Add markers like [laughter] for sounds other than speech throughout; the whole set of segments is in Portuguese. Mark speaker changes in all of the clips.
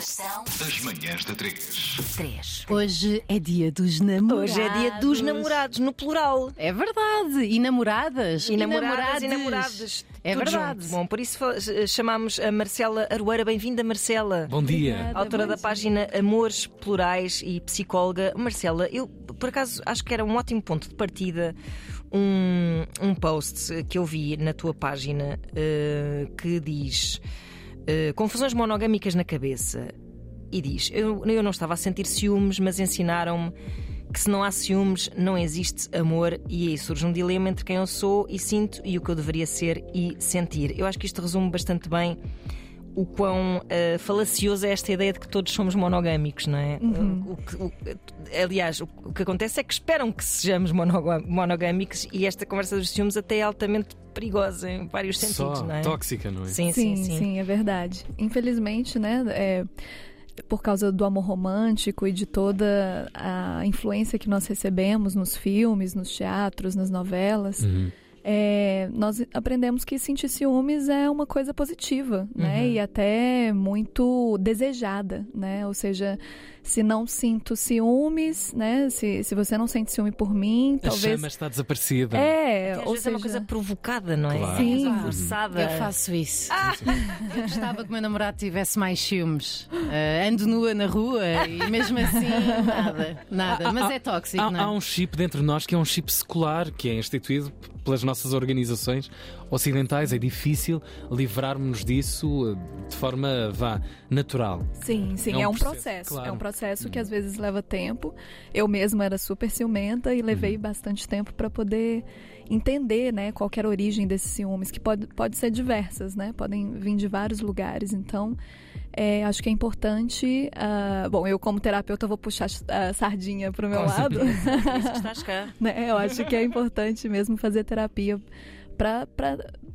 Speaker 1: Estação
Speaker 2: Das manhãs da 3.
Speaker 1: 3.
Speaker 3: Hoje é dia dos namorados.
Speaker 4: Hoje é dia dos namorados, no plural.
Speaker 3: É verdade. E namoradas.
Speaker 4: E namoradas e namorados.
Speaker 3: É
Speaker 4: Tudo
Speaker 3: verdade.
Speaker 4: junto. Bom, por isso fa- chamámos a Marcela Aroeira. Bem-vinda, Marcela.
Speaker 2: Bom dia.
Speaker 3: Obrigada.
Speaker 4: Autora da página Amores Plurais e psicóloga. Marcela, eu por acaso acho que era um ótimo ponto de partida um, um post que eu vi na tua página eh, que diz eh, confusões monogâmicas na cabeça. E diz: eu, eu não estava a sentir ciúmes, mas ensinaram-me que se não há ciúmes, não existe amor, e aí surge um dilema entre quem eu sou e sinto e o que eu deveria ser e sentir. Eu acho que isto resume bastante bem o quão eh, falacioso é esta ideia de que todos somos monogâmicos, não é? O que- o- aliás, o, o que acontece é que esperam que sejamos monogâmicos e esta conversa dos ciúmes até é altamente perigosa em vários sentidos,
Speaker 2: Só
Speaker 4: não é?
Speaker 2: tóxica, não é?
Speaker 4: Sim,
Speaker 5: Sim,
Speaker 4: sim,
Speaker 5: sim,
Speaker 4: sim.
Speaker 5: é verdade. Infelizmente, né, é, por causa do amor romântico e de toda a influência que nós recebemos nos filmes, nos teatros, nas novelas,
Speaker 2: Uhum.
Speaker 5: É, nós aprendemos que sentir ciúmes é uma coisa positiva, né,
Speaker 4: Uhum.
Speaker 5: e até muito desejada, né, ou seja, se não sinto ciúmes, né, se, se você não sente ciúme por mim,
Speaker 2: A
Speaker 5: talvez...
Speaker 2: chama está desaparecida.
Speaker 5: É,
Speaker 4: Às
Speaker 5: ou
Speaker 4: vezes é uma
Speaker 5: seja,
Speaker 4: coisa provocada, não é?
Speaker 2: Claro.
Speaker 5: Sim.
Speaker 4: É forçada.
Speaker 3: Eu faço isso. [laughs] Eu gostava que o meu namorado tivesse mais ciúmes. Ah, ando nua na rua e mesmo assim, nada. Nada. Mas é tóxico,
Speaker 2: Há,
Speaker 3: não
Speaker 2: há
Speaker 3: é?
Speaker 2: um chip dentro de nós que é um chip secular, que é instituído pelas nossas organizações ocidentais. É difícil livrarmos-nos disso eh, de forma, vá, natural.
Speaker 5: Sim, sim,
Speaker 2: É um
Speaker 5: é um
Speaker 2: processo,
Speaker 5: processo.
Speaker 2: claro.
Speaker 5: É um processo que às vezes leva tempo. Eu mesma era super ciumenta e levei
Speaker 2: Uhum.
Speaker 5: bastante tempo para poder entender, né, qual era a origem desses ciúmes, que pode, pode ser diversas, né? Podem vir de vários lugares. Então, é, acho que é importante. ah, bom, eu como terapeuta vou puxar a sardinha para o meu
Speaker 4: Com
Speaker 5: lado. [laughs] Né? Eu acho que é importante mesmo fazer terapia para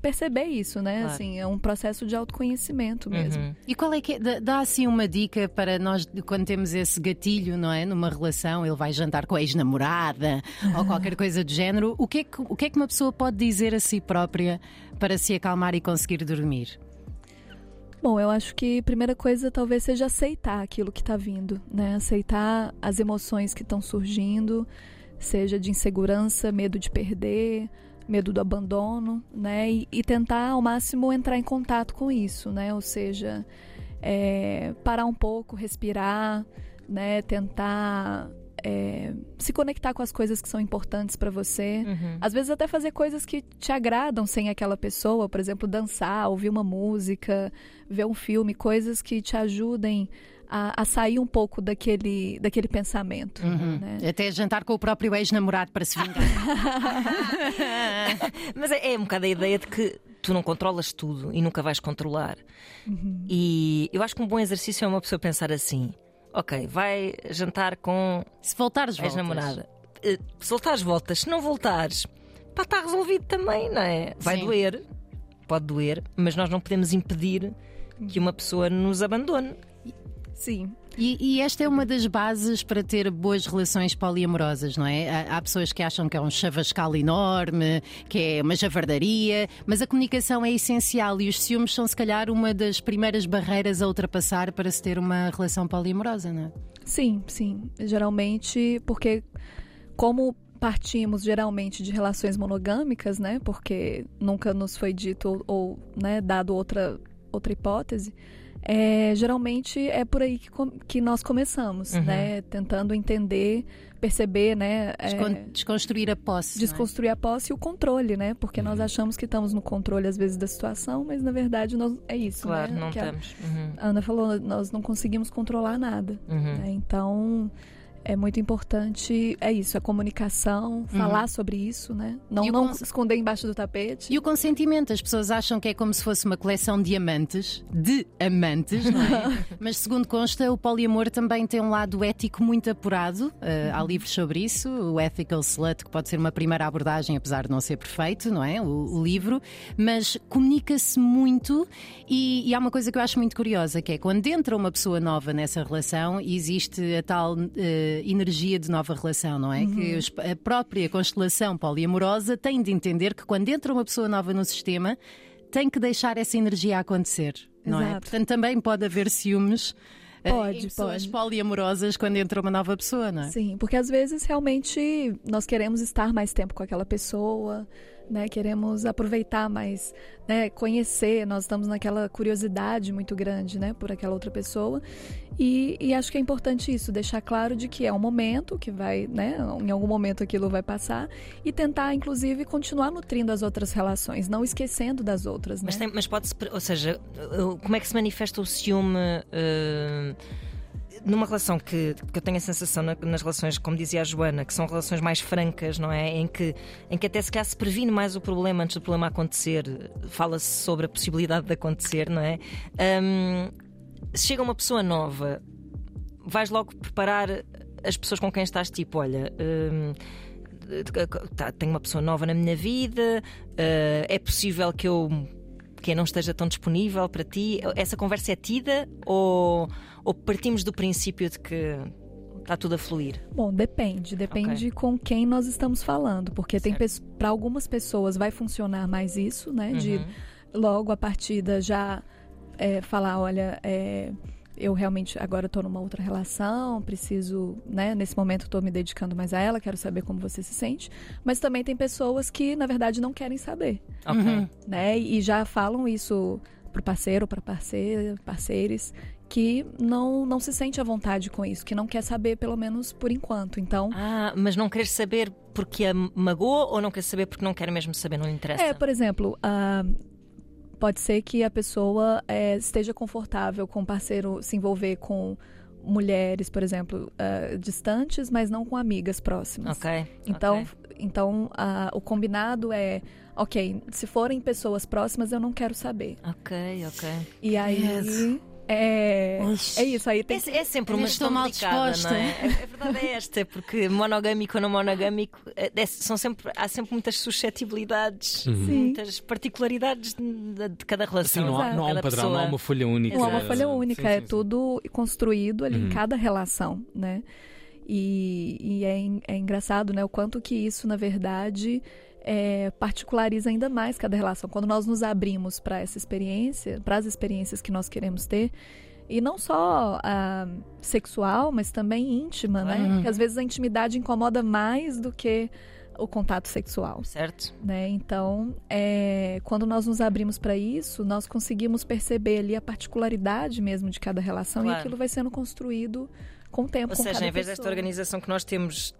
Speaker 5: perceber isso, né?
Speaker 4: Claro.
Speaker 5: Assim, é um processo de autoconhecimento mesmo.
Speaker 4: Uhum.
Speaker 3: E qual é que é? Dá- Dá assim uma dica para nós, quando temos esse gatilho, não é? Numa relação, ele vai jantar com a ex-namorada ou qualquer coisa do género. O que, é que, o que é que uma pessoa pode dizer a si própria para se acalmar e conseguir dormir?
Speaker 5: Bom, eu acho que a primeira coisa talvez seja aceitar aquilo que está vindo, né? Aceitar as emoções que estão surgindo, seja de insegurança, medo de perder, medo do abandono, né? E, e tentar ao máximo entrar em contato com isso, né? Ou seja, é, parar um pouco, respirar, né? Tentar é, se conectar com as coisas que são importantes para você.
Speaker 4: Uhum.
Speaker 5: Às vezes até fazer coisas que te agradam sem aquela pessoa, por exemplo, dançar, ouvir uma música, ver um filme, coisas que te ajudem a, a sair um pouco daquele, daquele pensamento. né?
Speaker 3: Até jantar com o próprio ex-namorado para se vingar. [laughs]
Speaker 4: Mas é, é um bocado a ideia de que tu não controlas tudo e nunca vais controlar. E eu acho que um bom exercício é uma pessoa pensar assim: ok, vai jantar com
Speaker 3: se voltares, voltas.
Speaker 4: ex-namorada. Eh, Se voltares, voltas. Se não voltares, pá, está resolvido também, não é? Vai
Speaker 3: Sim.
Speaker 4: doer, pode doer, mas nós não podemos impedir que uma pessoa nos abandone.
Speaker 5: Sim.
Speaker 3: E, e esta é uma das bases para ter boas relações poliamorosas, não é? Há, há pessoas que acham que é um chavascal enorme, que é uma javardaria, mas a comunicação é essencial e os ciúmes são, se calhar, uma das primeiras barreiras a ultrapassar para se ter uma relação poliamorosa, não é?
Speaker 5: Sim, sim. Geralmente, porque como partimos geralmente de relações monogâmicas, né? Porque nunca nos foi dito ou, ou, né, dado outra, outra hipótese. É, geralmente é por aí que, que nós começamos,
Speaker 4: Uhum.
Speaker 5: né? Tentando entender, perceber, né? é,
Speaker 3: Descon- Desconstruir a posse. não é?
Speaker 5: desconstruir a posse e o controle, né? Porque nós achamos que estamos no controle às vezes da situação, mas na verdade nós, é isso,
Speaker 4: Claro,
Speaker 5: né?
Speaker 4: não
Speaker 5: Que a-
Speaker 4: estamos. Uhum,
Speaker 5: a Ana falou, nós não conseguimos controlar nada.
Speaker 4: uhum.
Speaker 5: né? Então, é muito importante, é isso, a comunicação, falar sobre isso, né? Não,
Speaker 3: Uhum.
Speaker 5: Não
Speaker 3: cons-
Speaker 5: esconder embaixo do tapete.
Speaker 3: E o consentimento, as pessoas acham que é como se fosse uma coleção de amantes, de amantes, não é? [laughs] Mas segundo consta, o poliamor também tem um lado ético muito apurado. Uh, há livros sobre isso, o Ethical Slut, que pode ser uma primeira abordagem, apesar de não ser perfeito, não é? O, o livro, mas comunica-se muito e, e há uma coisa que eu acho muito curiosa, que é quando entra uma pessoa nova nessa relação, existe a tal uh, energia de nova relação, não é? Que os- a própria constelação poliamorosa tem de entender que quando entra uma pessoa nova no sistema, tem que deixar essa energia acontecer, não é?
Speaker 5: Exato.
Speaker 3: Portanto, também pode haver ciúmes
Speaker 5: Pode,
Speaker 3: em pessoas
Speaker 5: pode.
Speaker 3: poliamorosas quando entra uma nova pessoa, não é?
Speaker 5: Sim, porque às vezes realmente nós queremos estar mais tempo com aquela pessoa, né? Queremos aproveitar mais, né? Conhecer, nós estamos naquela curiosidade muito grande, né? Por aquela outra pessoa. E, e acho que é importante isso, deixar claro de que é um momento que vai, né? Em algum momento aquilo vai passar e tentar, inclusive, continuar nutrindo as outras relações, não esquecendo das outras, né?
Speaker 4: Mas, tem- mas pode-se. Ou seja, como é que se manifesta o ciúme. uh, numa relação que, que eu tenho a sensação na- nas relações, como dizia a Joana, que são relações mais francas, não é? Em que, em que até se calhar se previne mais o problema antes do problema acontecer, fala-se sobre a possibilidade de acontecer, não é? Um, chega uma pessoa nova, vais logo preparar as pessoas com quem estás, tipo, olha. hum, tá, tenho uma pessoa nova na minha vida, eh, é possível que eu que eu não esteja tão disponível para ti. Essa conversa é tida ou, ou partimos do princípio de que está tudo a fluir?
Speaker 5: Bom, depende. Depende com quem nós estamos falando. Porque tem
Speaker 4: Certo.
Speaker 5: para algumas pessoas vai funcionar mais isso, né? De
Speaker 4: Uhum.
Speaker 5: logo a partida já é, falar, olha, é, eu realmente agora estou numa outra relação, preciso, né? Nesse momento estou me dedicando mais a ela, quero saber como você se sente. Mas também tem pessoas que, na verdade, não querem saber,
Speaker 4: Ok.
Speaker 3: Uhum.
Speaker 5: né? E já falam isso pro parceiro, para parceira, parceiros que não, não se sente à vontade com isso, que não quer saber, pelo menos por enquanto. Então,
Speaker 4: Ah, mas não queres saber porque a magoou ou não queres saber porque não quer mesmo saber, não lhe interessa?
Speaker 5: É, por exemplo, ah, pode ser que a pessoa eh, esteja confortável com o parceiro se envolver com mulheres, por exemplo, ah, distantes, mas não com amigas próximas.
Speaker 4: Ok.
Speaker 5: Então,
Speaker 4: ok.
Speaker 5: então ah, o combinado é, ok, se forem pessoas próximas, eu não quero saber.
Speaker 4: Ok, ok.
Speaker 5: E aí é, é isso. Aí tem
Speaker 4: É,
Speaker 5: que
Speaker 4: é sempre uma
Speaker 3: Estou
Speaker 4: questão
Speaker 3: mal
Speaker 4: delicada,
Speaker 3: disposta.
Speaker 4: não é? A a verdade é esta, porque monogâmico ou não monogâmico, é- é- são sempre, há sempre muitas suscetibilidades,
Speaker 5: Sim.
Speaker 4: muitas particularidades de, de cada relação.
Speaker 2: não, há, não há um
Speaker 4: cada
Speaker 2: padrão, não há
Speaker 4: pessoa.
Speaker 2: uma folha única.
Speaker 5: Não é uma folha única,
Speaker 2: Sim,
Speaker 5: é
Speaker 2: sim, sim.
Speaker 5: tudo construído ali
Speaker 2: Uhum.
Speaker 5: em cada relação, né? E, e é, é engraçado, né? O quanto que isso, na verdade, é, particulariza ainda mais cada relação. Quando nós nos abrimos para essa experiência, para as experiências que nós queremos ter, e não só ah, sexual, mas também íntima, né?
Speaker 3: Claro.
Speaker 5: Porque às vezes a intimidade incomoda mais do que o contato sexual
Speaker 4: Certo?
Speaker 5: né? Então, é, quando nós nos abrimos para isso, nós conseguimos perceber ali a particularidade mesmo de cada relação
Speaker 4: Claro.
Speaker 5: e aquilo vai sendo construído com o tempo.
Speaker 4: Ou seja, em vez desta
Speaker 5: pessoa.
Speaker 4: organização que nós temos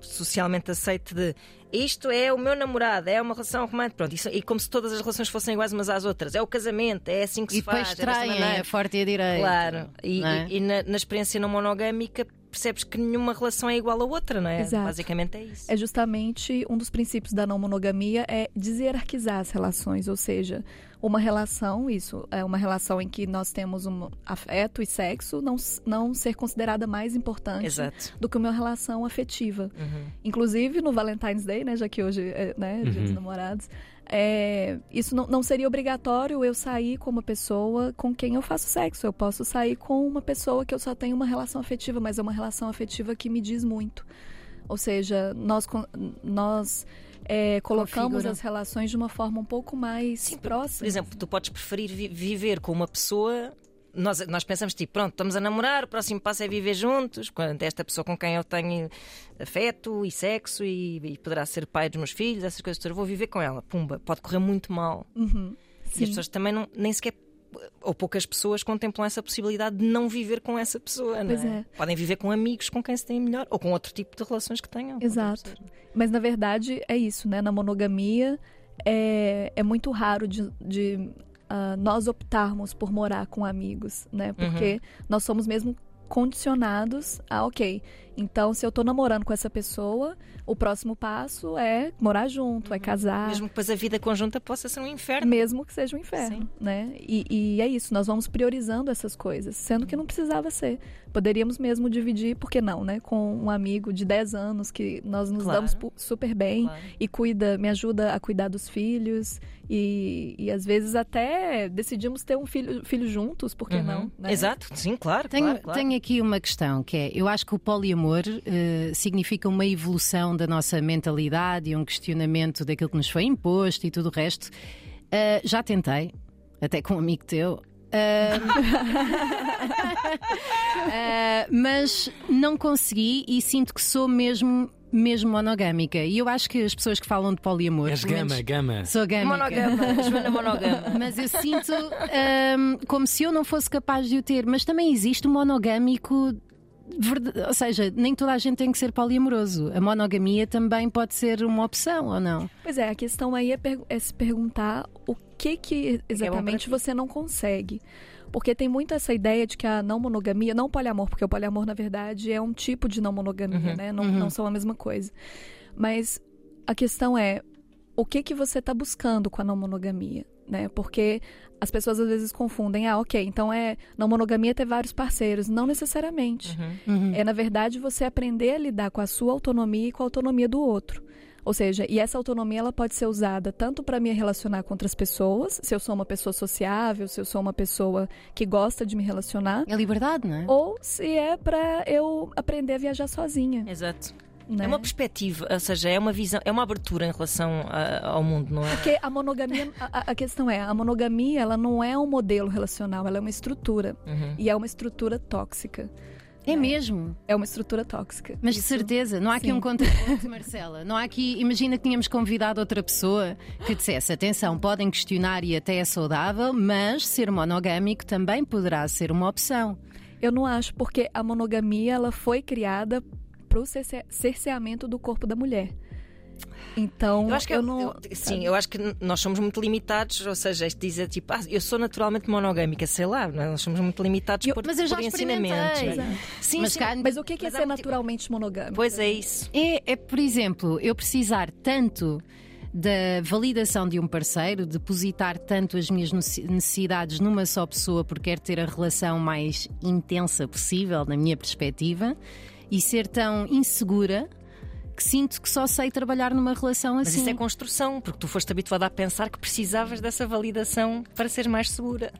Speaker 4: socialmente aceite de isto é o meu namorado, é uma relação romântica, pronto, isso- e como se todas as relações fossem iguais umas às outras, é o casamento, é assim que
Speaker 3: E
Speaker 4: se
Speaker 3: depois
Speaker 4: faz, é
Speaker 3: traem
Speaker 4: maneira.
Speaker 3: a forte e a direita.
Speaker 4: Claro, e,
Speaker 3: é?
Speaker 4: e- e na, na experiência não monogâmica percebes que nenhuma relação é igual à outra, não é?
Speaker 5: Exato.
Speaker 4: Basicamente é isso.
Speaker 5: É justamente um dos princípios da não monogamia é deshierarquizar as relações, ou seja, uma relação, isso é uma relação em que nós temos um afeto e sexo, não, não ser considerada mais importante
Speaker 4: Exato.
Speaker 5: do que uma relação afetiva.
Speaker 4: Uhum.
Speaker 5: Inclusive no Valentine's Day, né, já que hoje é né, Dia dos
Speaker 2: Uhum.
Speaker 5: Namorados, é, isso não, não seria obrigatório eu sair com uma pessoa com quem eu faço sexo. Eu posso sair com uma pessoa que eu só tenho uma relação afetiva, mas é uma relação afetiva que me diz muito. Ou seja, nós, nós é, colocamos
Speaker 3: Configura.
Speaker 5: as relações de uma forma um pouco mais
Speaker 4: Sim,
Speaker 5: próxima.
Speaker 4: Por exemplo, tu podes preferir vi- viver com uma pessoa. Nós, nós pensamos tipo, pronto, estamos a namorar, o próximo passo é viver juntos. Quando esta pessoa com quem eu tenho afeto e sexo e, e poderá ser pai dos meus filhos, essas coisas todas, vou viver com ela. Pumba, pode correr muito mal.
Speaker 5: Uhum.
Speaker 4: E as pessoas também não, nem sequer. Ou poucas pessoas contemplam essa possibilidade de não viver com essa pessoa, não
Speaker 5: Pois é.
Speaker 4: Podem viver com amigos com quem se têm melhor, ou com outro tipo de relações que tenham.
Speaker 5: Exato. Mas na verdade é isso, né? Na monogamia é, é muito raro de, de, ah, nós optarmos por morar com amigos, né? Porque nós somos mesmo condicionados a, ok, então se eu tô namorando com essa pessoa, o próximo passo é morar junto, é casar.
Speaker 4: Mesmo que depois a vida conjunta possa ser um inferno.
Speaker 5: Mesmo que seja um inferno, né? E, e é isso, nós vamos priorizando essas coisas, sendo que não precisava ser. Poderíamos mesmo dividir, por que não, né? Com um amigo de 10 anos que nós nos
Speaker 4: Claro.
Speaker 5: damos super bem
Speaker 4: Claro.
Speaker 5: e cuida, me ajuda a cuidar dos filhos e, e às vezes até decidimos ter um filho, filho juntos, por que
Speaker 4: Uhum.
Speaker 5: não? né?
Speaker 4: Exato, sim, claro.
Speaker 3: Tenho,
Speaker 4: claro, claro.
Speaker 3: tenho aqui uma questão que é: eu acho que o poliamor eh, significa uma evolução da nossa mentalidade e um questionamento daquilo que nos foi imposto e tudo o resto. Eh, já tentei, até com um amigo teu, Ah, [laughs] mas não consegui e sinto que sou mesmo mesmo monogâmica. E eu acho que as pessoas que falam de poliamor.
Speaker 2: És gama, gama.
Speaker 3: Sou gâmica.
Speaker 4: Monogama, Joana monogama. [laughs]
Speaker 3: Mas eu sinto ahm, como se eu não fosse capaz de o ter. Mas também existe o monogâmico. Ou seja, nem toda a gente tem que ser poliamoroso. A monogamia também pode ser uma opção, ou não?
Speaker 5: Pois é, a questão aí é, é se perguntar o que que exatamente
Speaker 4: ti.
Speaker 5: você não consegue. Porque tem muito essa ideia de que a não monogamia, não poliamor, porque o poliamor, na verdade, é um tipo de não monogamia, né? Não, não são a mesma coisa. Mas a questão é o que que você está buscando com a não monogamia, né? Porque as pessoas às vezes confundem, ah, ok, então é não monogamia ter vários parceiros. Não necessariamente. É, na verdade, você aprender a lidar com a sua autonomia e com a autonomia do outro. Ou seja, e essa autonomia ela pode ser usada tanto para me relacionar com outras pessoas, se eu sou uma pessoa sociável, se eu sou uma pessoa que gosta de me relacionar,
Speaker 3: É liberdade, não é?
Speaker 5: ou se é para eu aprender a viajar sozinha.
Speaker 4: Exato.
Speaker 5: Né?
Speaker 4: É uma perspectiva, ou seja, é uma visão, é uma abertura em relação a- ao mundo, não é?
Speaker 5: Porque a monogamia, a, a- questão é, a monogamia ela não é um modelo relacional, ela é uma estrutura.
Speaker 4: Uhum.
Speaker 5: E é uma estrutura tóxica.
Speaker 3: É mesmo.
Speaker 5: É uma estrutura tóxica.
Speaker 3: Mas de certeza, não há aqui
Speaker 5: Sim.
Speaker 3: um contraponto, Marcela. Não há aqui. Imagina que tínhamos convidado outra pessoa que dissesse: atenção, podem questionar e até é saudável, mas ser monogâmico também poderá ser uma opção.
Speaker 5: Eu não acho, porque a monogamia ela foi criada para o cerceamento do corpo da mulher. Então,
Speaker 4: Eu acho que
Speaker 5: eu
Speaker 4: eu-
Speaker 5: não.
Speaker 4: eu- sim, eu acho que nós somos muito limitados, ou seja, isto dizer tipo, ah, eu sou naturalmente monogâmica, sei lá, é? nós somos muito limitados
Speaker 5: Eu-
Speaker 4: por,
Speaker 3: Mas eu já
Speaker 4: por ensinamentos.
Speaker 3: experimentei.
Speaker 4: não é? Sim,
Speaker 3: Mas
Speaker 4: sim.
Speaker 3: cá-
Speaker 5: Mas o que é, que é ser
Speaker 4: muito-
Speaker 5: naturalmente monogâmico?
Speaker 4: Pois é isso.
Speaker 3: É, é, por exemplo, eu precisar tanto da validação de um parceiro, depositar tanto as minhas nece- necessidades numa só pessoa porque quero ter a relação mais intensa possível, na minha perspectiva, e ser tão insegura que sinto que só sei trabalhar numa relação
Speaker 4: Mas
Speaker 3: assim.
Speaker 4: isso é construção, porque tu foste habituada a pensar que precisavas dessa validação para seres mais segura.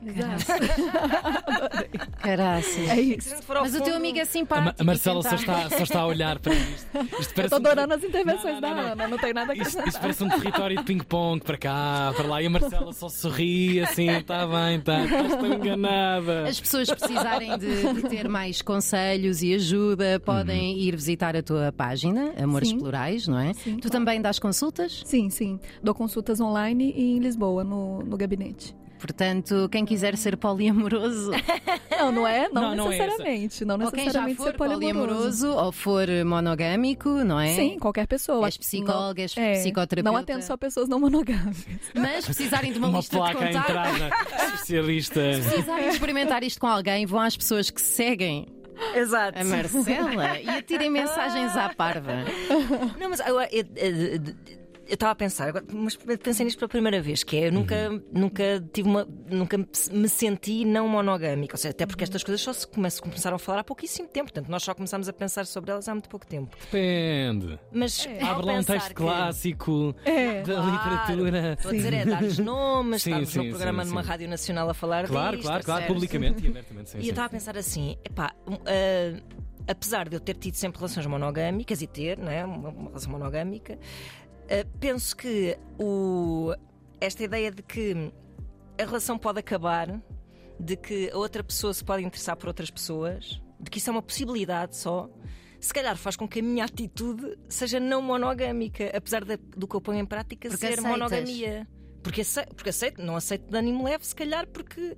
Speaker 3: Caraças. [laughs]
Speaker 5: É
Speaker 4: Se
Speaker 5: isso.
Speaker 4: a gente for ao
Speaker 3: Mas o teu amigo é
Speaker 2: A, Ma-
Speaker 3: simpático.
Speaker 2: a Marcela só está, só está a olhar para isto. Isto [laughs] parece
Speaker 5: tô
Speaker 2: um
Speaker 5: adorando as intervenções
Speaker 2: Não, não,
Speaker 5: da
Speaker 2: não.
Speaker 5: Ana, não tem nada a
Speaker 2: Isto, isto parece um território de ping-pong para cá, para lá, e a Marcela só sorri assim, está bem, está, estou enganada.
Speaker 3: As pessoas precisarem de, de ter mais conselhos e ajuda, podem ir visitar a tua página, Amores
Speaker 5: Sim.
Speaker 3: Plurais, não é?
Speaker 5: Sim,
Speaker 3: tu
Speaker 5: claro.
Speaker 3: também dás consultas?
Speaker 5: Sim, sim. Dou consultas online e em Lisboa, no, no gabinete.
Speaker 3: Portanto, quem quiser ser poliamoroso, [laughs]
Speaker 5: Não, não é? Não,
Speaker 2: Não, não é
Speaker 5: necessariamente. Não,
Speaker 3: ou quem já
Speaker 5: necessariamente
Speaker 3: for
Speaker 5: ser poliamoroso.
Speaker 3: poliamoroso ou for monogâmico, não é?
Speaker 5: Sim, qualquer pessoa.
Speaker 3: És psicóloga, és
Speaker 5: Não- é,
Speaker 3: psicoterapeuta.
Speaker 5: Não atendo só pessoas não monogâmicas.
Speaker 3: Mas precisarem de uma,
Speaker 2: Uma
Speaker 3: lista
Speaker 2: placa
Speaker 3: de contato,
Speaker 2: entrada, [laughs] especialista.
Speaker 3: precisarem experimentar isto com alguém, vão às pessoas que seguem
Speaker 4: Exato.
Speaker 3: a Marcela e atirem mensagens à parva.
Speaker 4: Não, mas eu eu- eu- eu estava a pensar, agora, mas pensei nisto pela primeira vez, que é eu nunca, nunca tive uma. nunca me senti não monogâmica. Ou seja, até porque estas coisas só se começaram a falar há pouquíssimo tempo. Portanto, nós só começámos a pensar sobre elas há muito pouco tempo.
Speaker 2: Depende.
Speaker 4: Mas ao
Speaker 2: Abre lá um texto
Speaker 4: que-
Speaker 2: clássico
Speaker 5: É.
Speaker 2: da
Speaker 4: Claro.
Speaker 2: literatura.
Speaker 4: Estou a dizer, é dar-lhes [laughs] nomes,
Speaker 2: Sim,
Speaker 4: estarmos
Speaker 2: sim,
Speaker 4: no programa
Speaker 2: sim,
Speaker 4: numa
Speaker 2: sim.
Speaker 4: rádio nacional a falar
Speaker 2: Claro,
Speaker 4: disto,
Speaker 2: claro, claro, publicamente e abertamente. Sim,
Speaker 4: E eu estava a pensar assim, epá, ah, apesar de eu ter tido sempre relações monogâmicas e ter, não é, uma, uma relação monogâmica, ah, penso que o, esta ideia de que a relação pode acabar, de que a outra pessoa se pode interessar por outras pessoas, de que isso é uma possibilidade só. Se calhar faz com que a minha atitude seja não monogâmica, apesar de- do que eu ponho em prática
Speaker 3: Porque
Speaker 4: ser
Speaker 3: aceitas.
Speaker 4: monogamia. Porque aceito, porque aceito, não aceito de ânimo leve, se calhar porque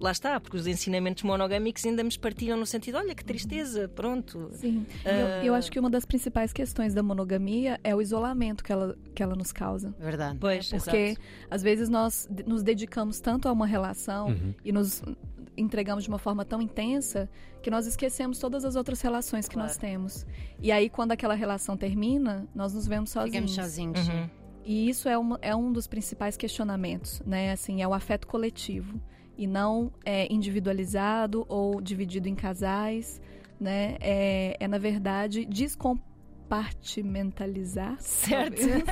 Speaker 4: lá está, porque os ensinamentos monogâmicos ainda me espartilham no sentido, olha que tristeza, pronto.
Speaker 5: Sim.
Speaker 4: Ah.
Speaker 5: Eu, eu acho que uma das principais questões da monogamia é o isolamento que ela, que ela nos causa.
Speaker 3: Verdade.
Speaker 4: Pois,
Speaker 5: Porque
Speaker 4: exato.
Speaker 5: às vezes nós nos dedicamos tanto a uma relação
Speaker 2: Uhum.
Speaker 5: e nos entregamos de uma forma tão intensa que nós esquecemos todas as outras relações que nós
Speaker 4: Claro.
Speaker 5: temos. E aí, quando aquela relação termina, nós nos vemos sozinhos.
Speaker 3: Ficamos sozinhos.
Speaker 4: Uhum.
Speaker 5: E isso é, uma, é um dos principais questionamentos, né? Assim, é o afeto coletivo e não é individualizado ou dividido em casais, né? É, é na verdade descompartimentalizar, [laughs]
Speaker 4: Certo.
Speaker 5: talvez.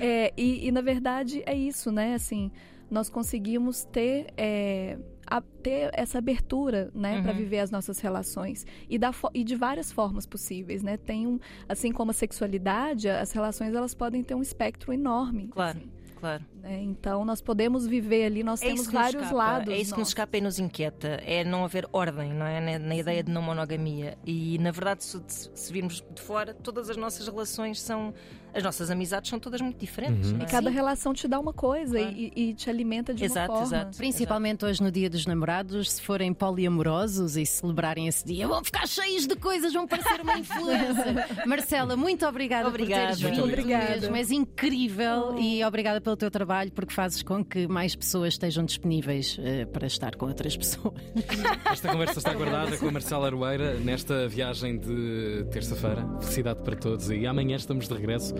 Speaker 5: É, e, e, na verdade é isso, né? Assim, nós conseguimos ter, é, a- ter essa abertura, né, para
Speaker 4: Uhum.
Speaker 5: viver as nossas relações e, da, e de várias formas possíveis, né? Tem um, assim como a sexualidade, as relações elas podem ter um espectro enorme.
Speaker 4: Claro.
Speaker 5: assim.
Speaker 4: Claro.
Speaker 5: né? Então nós podemos viver ali, nós
Speaker 4: É
Speaker 5: temos vários
Speaker 4: escapa,
Speaker 5: lados.
Speaker 4: É isso que nos escapa e nos inquieta. É não haver ordem, não é? Na, na ideia de não monogamia. E na verdade, se, se virmos de fora, todas as nossas relações são. As nossas amizades são todas muito diferentes.
Speaker 2: Uhum.
Speaker 4: não é?
Speaker 5: E cada
Speaker 3: Sim.
Speaker 5: relação te dá uma coisa
Speaker 4: Claro.
Speaker 5: e, e te alimenta de
Speaker 4: Exato,
Speaker 5: uma forma.
Speaker 4: exato.
Speaker 3: Principalmente hoje no Dia dos Namorados, se forem poliamorosos e celebrarem esse dia, vão ficar cheios de coisas, vão parecer uma influência. [laughs] Marcela, muito obrigada,
Speaker 4: Obrigada.
Speaker 3: por teres
Speaker 2: Muito
Speaker 3: vindo
Speaker 5: obrigada.
Speaker 3: mesmo. És incrível e obrigada pelo teu trabalho porque fazes com que mais pessoas estejam disponíveis eh, para estar com outras pessoas. [laughs]
Speaker 2: Esta conversa está guardada com a Marcela Aroeira nesta viagem de terça-feira. Felicidade para todos e amanhã estamos de regresso